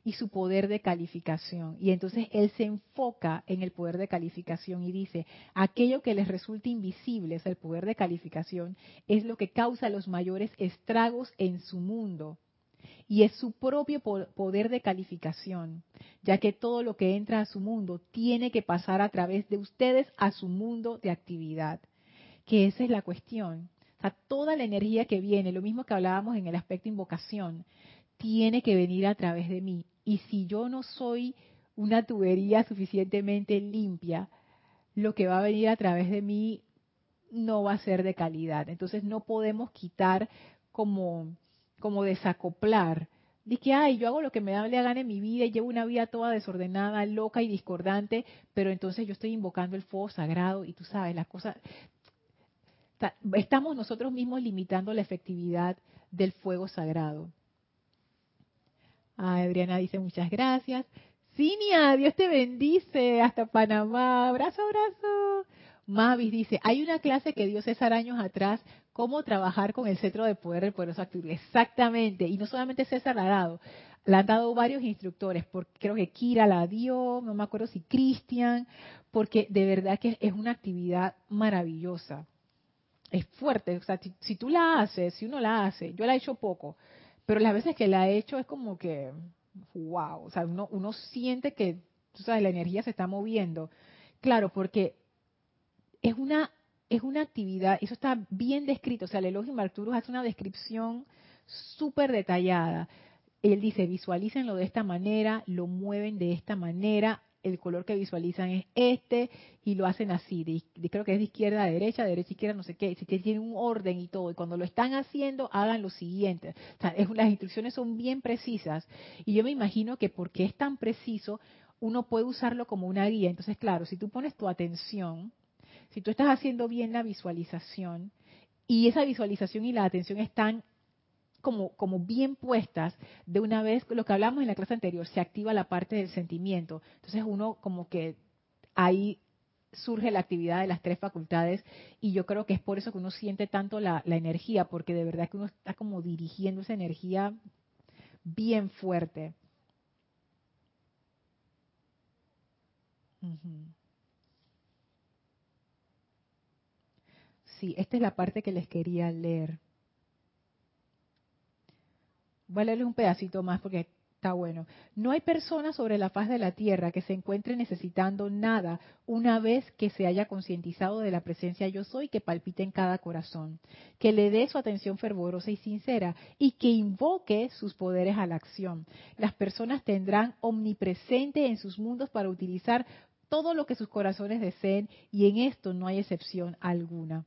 y su poder de calificación. Y entonces él se enfoca en el poder de calificación y dice, aquello que les resulta invisible, es el poder de calificación, es lo que causa los mayores estragos en su mundo. Y es su propio poder de calificación, ya que todo lo que entra a su mundo tiene que pasar a través de ustedes a su mundo de actividad que esa es la cuestión. O sea, toda la energía que viene, lo mismo que hablábamos en el aspecto invocación, tiene que venir a través de mí. Y si yo no soy una tubería suficientemente limpia, lo que va a venir a través de mí no va a ser de calidad. Entonces no podemos quitar como, como desacoplar. Dice que, ay, yo hago lo que me da la gana en mi vida y llevo una vida toda desordenada, loca y discordante, pero entonces yo estoy invocando el fuego sagrado y tú sabes, las cosas, estamos nosotros mismos limitando la efectividad del fuego sagrado. Ah, Adriana dice muchas gracias. Cinia, Dios te bendice. Hasta Panamá. Abrazo, abrazo. Mavis dice, hay una clase que dio César años atrás, cómo trabajar con el centro de poder del poderoso activo. Exactamente. Y no solamente César la ha dado, la han dado varios instructores, porque creo que Kira la dio, no me acuerdo si Cristian, porque de verdad que es una actividad maravillosa es fuerte. O sea, si, tú la haces, si uno la hace, yo la he hecho poco, pero las veces que la he hecho es como que, wow, o sea, uno, uno siente que, tú sabes, la energía se está moviendo. Claro, porque es una, es una actividad, eso está bien descrito, o sea, el elogio hace una descripción súper detallada. Él dice, visualícenlo de esta manera, lo mueven de esta manera, el color que visualizan es este y lo hacen así, de, creo que es de izquierda a derecha, de derecha a izquierda, no sé qué, si tienen un orden y todo, y cuando lo están haciendo, hagan lo siguiente. O sea, las instrucciones son bien precisas y yo me imagino que porque es tan preciso, uno puede usarlo como una guía. Entonces, claro, si tú pones tu atención, si tú estás haciendo bien la visualización y esa visualización y la atención están como, como bien puestas, de una vez, lo que hablamos en la clase anterior, se activa la parte del sentimiento. Entonces uno como que ahí surge la actividad de las tres facultades y yo creo que es por eso que uno siente tanto la, energía, porque de verdad que uno está como dirigiendo esa energía bien fuerte. Sí, esta es la parte que les quería leer. Voy un pedacito más porque está bueno. No hay persona sobre la faz de la tierra que se encuentre necesitando nada una vez que se haya concientizado de la presencia yo soy que palpita en cada corazón, que le dé su atención fervorosa y sincera y que invoque sus poderes a la acción. Las personas tendrán omnipresente en sus mundos para utilizar todo lo que sus corazones deseen y en esto no hay excepción alguna.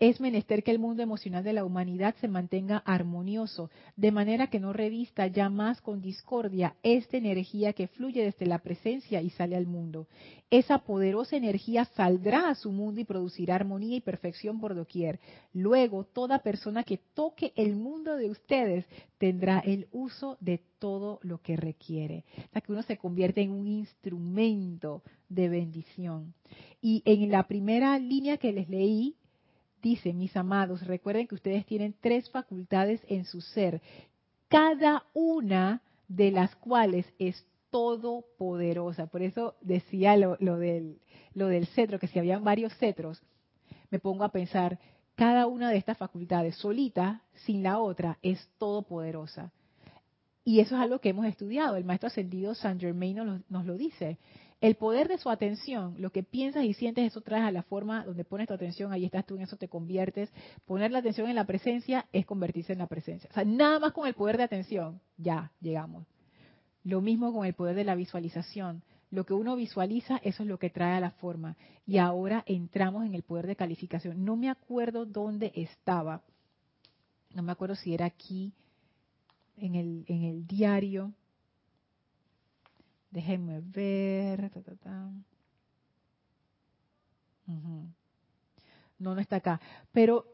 Es menester que el mundo emocional de la humanidad se mantenga armonioso, de manera que no revista ya más con discordia esta energía que fluye desde la presencia y sale al mundo. Esa poderosa energía saldrá a su mundo y producirá armonía y perfección por doquier. Luego, toda persona que toque el mundo de ustedes tendrá el uso de todo lo que requiere. Hasta que uno se convierte en un instrumento de bendición. Y en la primera línea que les leí, Dice, mis amados, recuerden que ustedes tienen tres facultades en su ser, cada una de las cuales es todopoderosa. Por eso decía lo, del, lo del cetro, que si habían varios cetros, me pongo a pensar, cada una de estas facultades solita, sin la otra, es todopoderosa. Y eso es algo que hemos estudiado. El maestro ascendido San Germain nos lo dice. El poder de su atención, lo que piensas y sientes, eso traes a la forma donde pones tu atención, ahí estás tú, en eso te conviertes. Poner la atención en la presencia es convertirse en la presencia. O sea, nada más con el poder de atención, ya llegamos. Lo mismo con el poder de la visualización. Lo que uno visualiza, eso es lo que trae a la forma. Y ahora entramos en el poder de calificación. No me acuerdo dónde estaba. No me acuerdo si era aquí, en el, en el diario. Déjenme ver. No, no está acá. Pero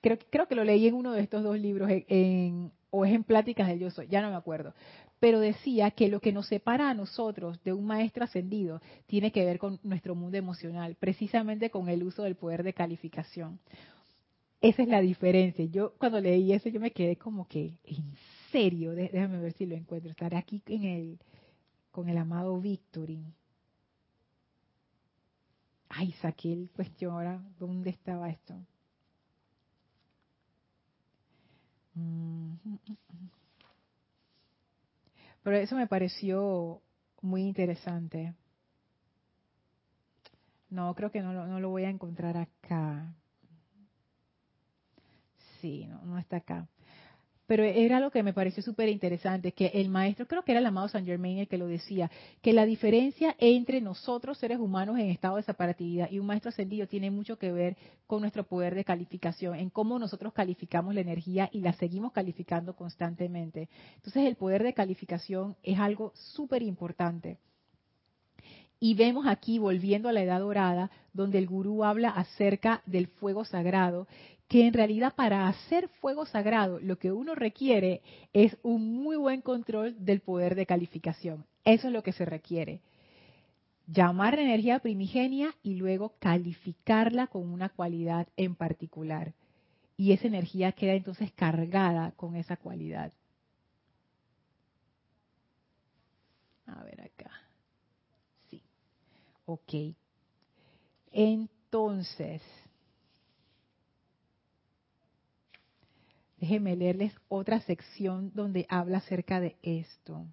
creo, creo que lo leí en uno de estos dos libros, en, o es en Pláticas del Yo Soy, ya no me acuerdo. Pero decía que lo que nos separa a nosotros de un maestro ascendido tiene que ver con nuestro mundo emocional, precisamente con el uso del poder de calificación. Esa es la diferencia. Yo cuando leí eso yo me quedé como que, en serio, déjame ver si lo encuentro. Estaré aquí en el, con el amado Victory. Ay, saqué el cuestión ahora, ¿dónde estaba esto? Pero eso me pareció muy interesante. No, creo que no lo, no lo voy a encontrar acá. Sí, no, no está acá pero era lo que me pareció súper interesante, que el maestro, creo que era el amado San Germain el que lo decía, que la diferencia entre nosotros, seres humanos en estado de separatividad, y un maestro ascendido tiene mucho que ver con nuestro poder de calificación, en cómo nosotros calificamos la energía y la seguimos calificando constantemente. Entonces el poder de calificación es algo súper importante. Y vemos aquí, volviendo a la edad dorada, donde el gurú habla acerca del fuego sagrado, que en realidad para hacer fuego sagrado lo que uno requiere es un muy buen control del poder de calificación. Eso es lo que se requiere. Llamar la energía primigenia y luego calificarla con una cualidad en particular. Y esa energía queda entonces cargada con esa cualidad. A ver acá. Sí. Ok. Entonces, Déjenme leerles otra sección donde habla acerca de esto.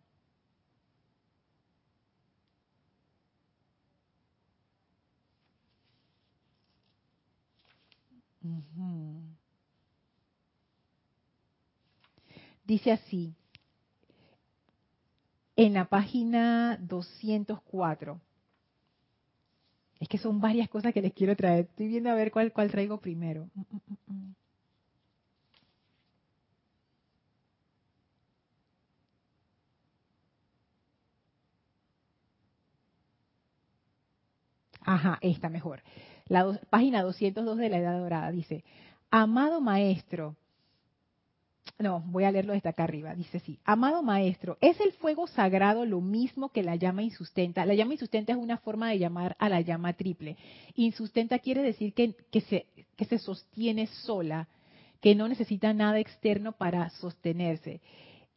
Dice así, en la página 204. Es que son varias cosas que les quiero traer. Estoy viendo a ver cuál, cuál traigo primero. Mm, mm, Ajá, esta mejor. La página 202 de la Edad Dorada dice, amado maestro, no, voy a leerlo desde acá arriba, dice sí, amado maestro, ¿es el fuego sagrado lo mismo que la llama insustenta? La llama insustenta es una forma de llamar a la llama triple. Insustenta quiere decir que, que, se, que se sostiene sola, que no necesita nada externo para sostenerse.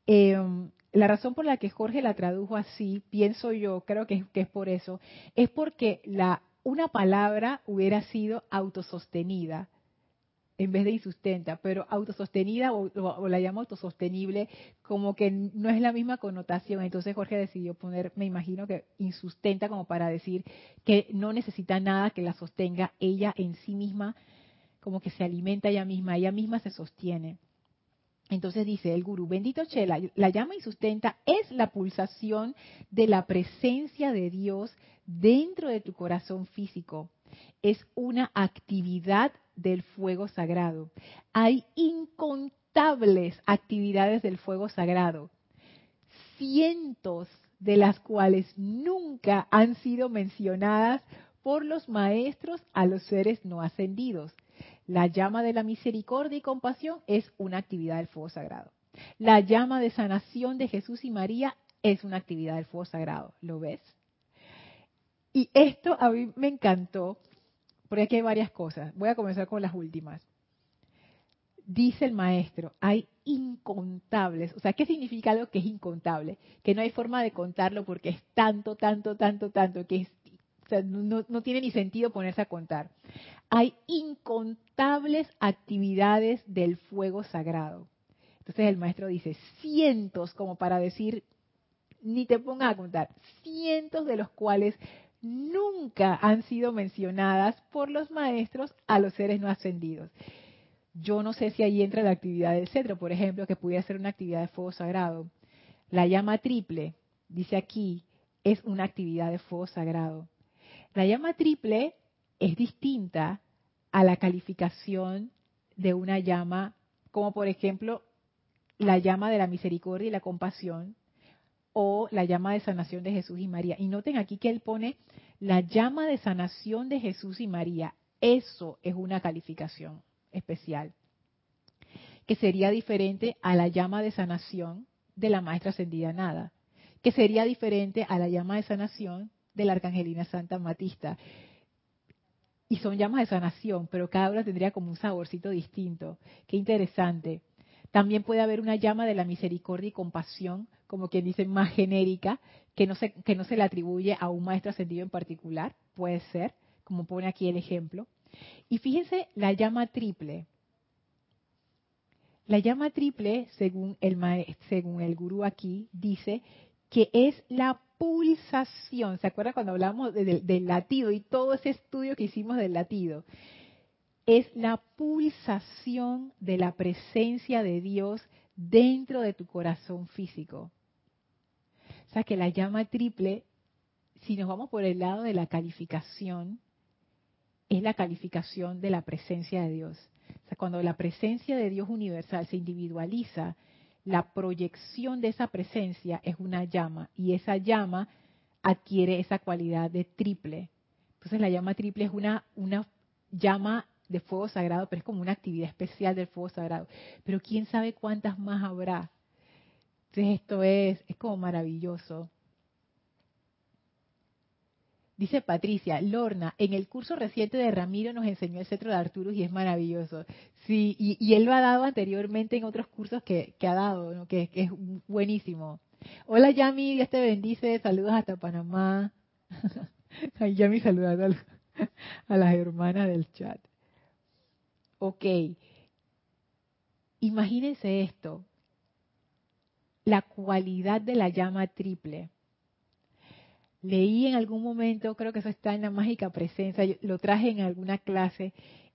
Em, la razón por la que Jorge la tradujo así, pienso yo, creo que, es por eso, es porque la, una palabra hubiera sido autosostenida en vez de insustenta, pero autosostenida o, la llama autosostenible como que no es la misma connotación. Entonces Jorge decidió poner, me imagino que insustenta como para decir que no necesita nada que la sostenga ella en sí misma, como que se alimenta ella misma, ella misma se sostiene. Entonces dice el gurú, bendito Chela, la llama y sustenta es la pulsación de la presencia de Dios dentro de tu corazón físico. Es una actividad del fuego sagrado. Hay incontables actividades del fuego sagrado, cientos de las cuales nunca han sido mencionadas por los maestros a los seres no ascendidos. La llama de la misericordia y compasión es una actividad del fuego sagrado. La llama de sanación de Jesús y María es una actividad del fuego sagrado. ¿Lo ves? Y esto a mí me encantó, porque aquí hay varias cosas. Voy a comenzar con las últimas. Dice el maestro, hay incontables. O sea, ¿qué significa algo que es incontable? Que no hay forma de contarlo porque es tanto, tanto, tanto, tanto, que es no, tiene ni sentido ponerse a contar. Hay incontables actividades del fuego sagrado. Entonces el maestro dice, cientos, como para decir, ni te pongas a contar, cientos de los cuales nunca han sido mencionadas por los maestros a los seres no ascendidos. Yo no sé si ahí entra la actividad del cetro, por ejemplo, que pudiera ser una actividad de fuego sagrado. La llama triple, dice aquí, es una actividad de fuego sagrado. La llama triple es distinta a la calificación de una llama, como por ejemplo la llama de la misericordia y la compasión, o la llama de sanación de Jesús y María. Y noten aquí que él pone la llama de sanación de Jesús y María. Eso es una calificación especial, que sería diferente a la llama de sanación de la maestra ascendida nada, que sería diferente a la llama de sanación de la Arcangelina Santa Matista. Y son llamas de sanación, pero cada una tendría como un saborcito distinto. Qué interesante. También puede haber una llama de la misericordia y compasión, como quien dice, más genérica, que no se, que no se le atribuye a un maestro ascendido en particular. Puede ser, como pone aquí el ejemplo. Y fíjense la llama triple. La llama triple, según el, según el gurú aquí, dice que es la pulsación. ¿Se acuerdan cuando hablamos del latido y todo ese estudio que hicimos del latido? Es la pulsación de la presencia de Dios dentro de tu corazón físico. O sea que la llama triple, si nos vamos por el lado de la calificación, es la calificación de la presencia de Dios. O sea, cuando la presencia de Dios universal se individualiza, la proyección de esa presencia es una llama y esa llama adquiere esa cualidad de triple. Entonces la llama triple es una, una llama de fuego sagrado, pero es como una actividad especial del fuego sagrado. Pero quién sabe cuántas más habrá. Entonces esto es, es como maravilloso. Dice Patricia, Lorna, en el curso reciente de Ramiro nos enseñó el cetro de Arturus y es maravilloso. Sí, y, él lo ha dado anteriormente en otros cursos que, ha dado, que, es buenísimo. Hola Yami, Dios te bendice, saludos hasta Panamá. [LAUGHS] Ay, Yami saludando a las hermanas del chat. Ok, imagínense esto, la cualidad de la llama triple leí en algún momento, creo que eso está en la mágica presencia, lo traje en alguna clase,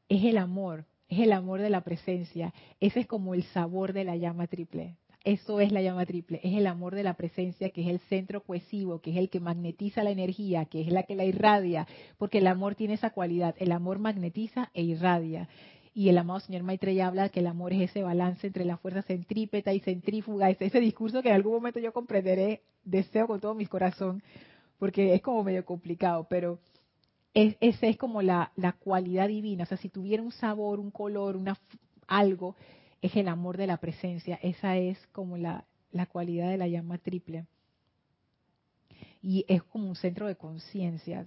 es el amor, es el amor de la presencia. Ese es como el sabor de la llama triple. eso es la llama triple, es el amor de la presencia, que es el centro cohesivo, que es el que magnetiza la energía, que es la que la irradia, porque el amor tiene esa cualidad, el amor magnetiza e irradia. Y el amado señor Maitreya habla que el amor es ese balance entre la fuerza centrípeta y centrífuga, ese, ese discurso que en algún momento yo comprenderé, deseo con todo mi corazón, porque es como medio complicado, pero es, esa es como la, la, cualidad divina. O sea, si tuviera un sabor, un color, una, algo, es el amor de la presencia. Esa es como la, la cualidad de la llama triple y es como un centro de conciencia,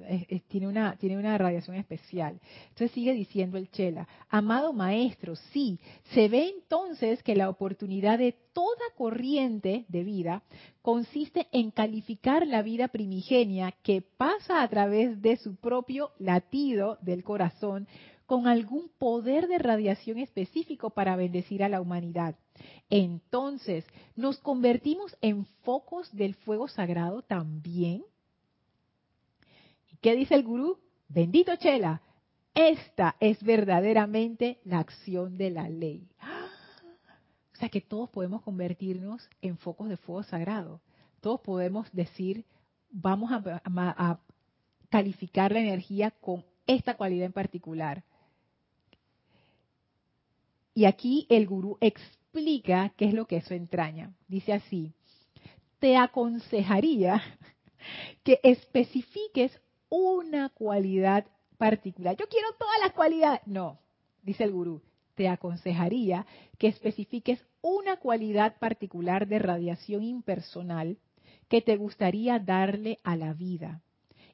tiene, una, tiene una radiación especial. Entonces sigue diciendo el Chela, amado maestro, sí, se ve entonces que la oportunidad de toda corriente de vida consiste en calificar la vida primigenia que pasa a través de su propio latido del corazón con algún poder de radiación específico para bendecir a la humanidad. Entonces, ¿nos convertimos en focos del fuego sagrado también? ¿Y qué dice el gurú? Bendito Chela, esta es verdaderamente la acción de la ley. O sea que todos podemos convertirnos en focos de fuego sagrado. Todos podemos decir, vamos a, calificar la energía con esta cualidad en particular. Y aquí el gurú explica qué es lo que eso entraña. Dice así, te aconsejaría [LAUGHS] que especifiques una cualidad particular. Yo quiero todas las cualidades. No, dice el gurú, te aconsejaría que especifiques una cualidad particular de radiación impersonal que te gustaría darle a la vida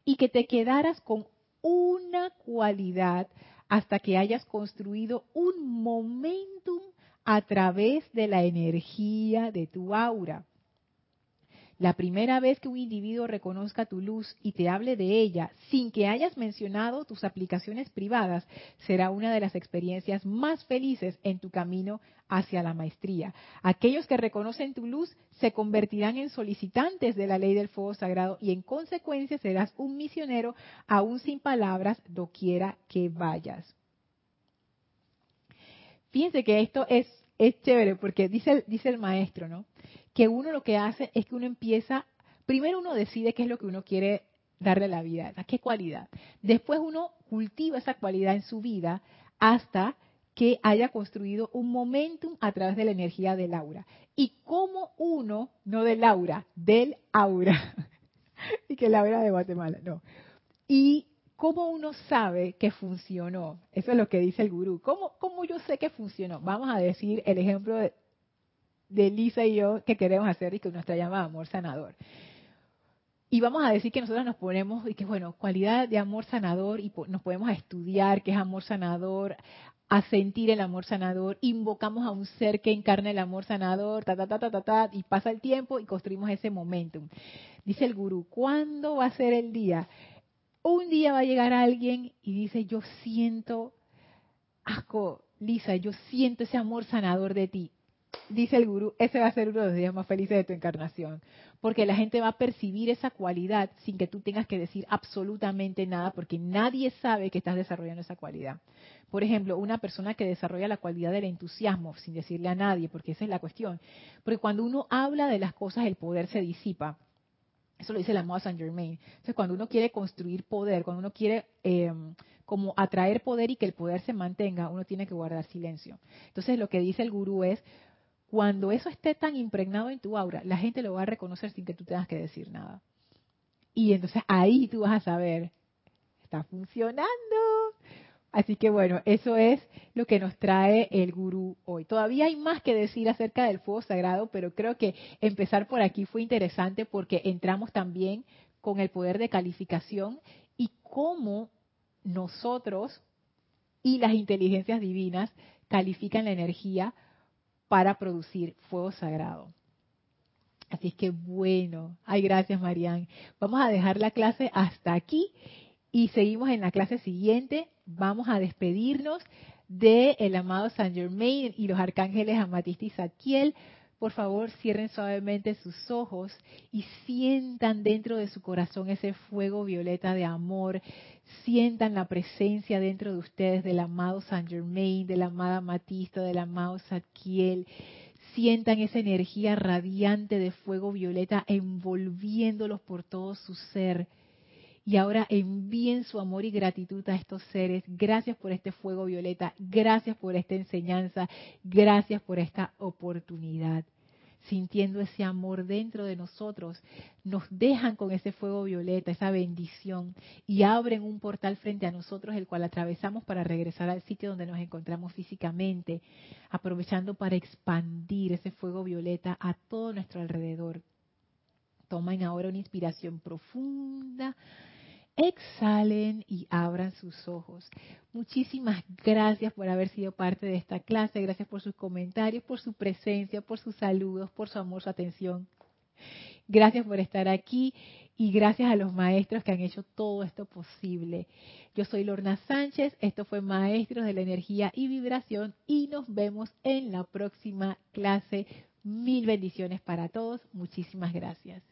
y que te quedaras con una cualidad hasta que hayas construido un momentum a través de la energía de tu aura. La primera vez que un individuo reconozca tu luz y te hable de ella sin que hayas mencionado tus aplicaciones privadas, será una de las experiencias más felices en tu camino hacia la maestría. Aquellos que reconocen tu luz se convertirán en solicitantes de la ley del fuego sagrado y en consecuencia serás un misionero aún sin palabras doquiera que vayas. Fíjense que esto es, es chévere porque dice, dice el maestro, ¿no? que uno lo que hace es que uno empieza, primero uno decide qué es lo que uno quiere darle a la vida, a qué cualidad. Después uno cultiva esa cualidad en su vida hasta que haya construido un momentum a través de la energía del aura. Y como uno, no del aura, del aura, [LAUGHS] y que el aura de Guatemala, no. Y cómo uno sabe que funcionó, eso es lo que dice el gurú. ¿Cómo, cómo yo sé que funcionó? Vamos a decir el ejemplo de, Lisa y yo que queremos hacer y que nuestra llama amor sanador. Y vamos a decir que nosotros nos ponemos, y que bueno, cualidad de amor sanador, y nos podemos estudiar qué es amor sanador, a sentir el amor sanador, invocamos a un ser que encarna el amor sanador, ta, ta, ta, ta, ta, ta, y pasa el tiempo y construimos ese momentum. Dice el gurú, ¿cuándo va a ser el día? Un día va a llegar alguien y dice, yo siento, asco, Lisa, yo siento ese amor sanador de ti dice el gurú, ese va a ser uno de los días más felices de tu encarnación. Porque la gente va a percibir esa cualidad sin que tú tengas que decir absolutamente nada, porque nadie sabe que estás desarrollando esa cualidad. Por ejemplo, una persona que desarrolla la cualidad del entusiasmo sin decirle a nadie, porque esa es la cuestión. Porque cuando uno habla de las cosas, el poder se disipa. Eso lo dice la amado Saint Germain. Entonces, cuando uno quiere construir poder, cuando uno quiere eh, como atraer poder y que el poder se mantenga, uno tiene que guardar silencio. Entonces, lo que dice el gurú es, cuando eso esté tan impregnado en tu aura, la gente lo va a reconocer sin que tú tengas que decir nada. Y entonces ahí tú vas a saber, está funcionando. Así que bueno, eso es lo que nos trae el gurú hoy. Todavía hay más que decir acerca del fuego sagrado, pero creo que empezar por aquí fue interesante porque entramos también con el poder de calificación y cómo nosotros y las inteligencias divinas califican la energía para producir fuego sagrado. Así que bueno, ay gracias Marian. Vamos a dejar la clase hasta aquí y seguimos en la clase siguiente. Vamos a despedirnos del el amado Saint Germain y los arcángeles Amatista y Zadkiel por favor cierren suavemente sus ojos y sientan dentro de su corazón ese fuego violeta de amor. Sientan la presencia dentro de ustedes del amado Saint Germain, de la amada Matista, del amado Zadkiel. Sientan esa energía radiante de fuego violeta envolviéndolos por todo su ser. Y ahora envíen su amor y gratitud a estos seres. Gracias por este fuego violeta. Gracias por esta enseñanza. Gracias por esta oportunidad sintiendo ese amor dentro de nosotros, nos dejan con ese fuego violeta, esa bendición, y abren un portal frente a nosotros, el cual atravesamos para regresar al sitio donde nos encontramos físicamente, aprovechando para expandir ese fuego violeta a todo nuestro alrededor. Tomen ahora una inspiración profunda exhalen y abran sus ojos. Muchísimas gracias por haber sido parte de esta clase, gracias por sus comentarios, por su presencia, por sus saludos, por su amor, su atención. Gracias por estar aquí y gracias a los maestros que han hecho todo esto posible. Yo soy Lorna Sánchez, esto fue Maestros de la Energía y Vibración y nos vemos en la próxima clase. Mil bendiciones para todos, muchísimas gracias.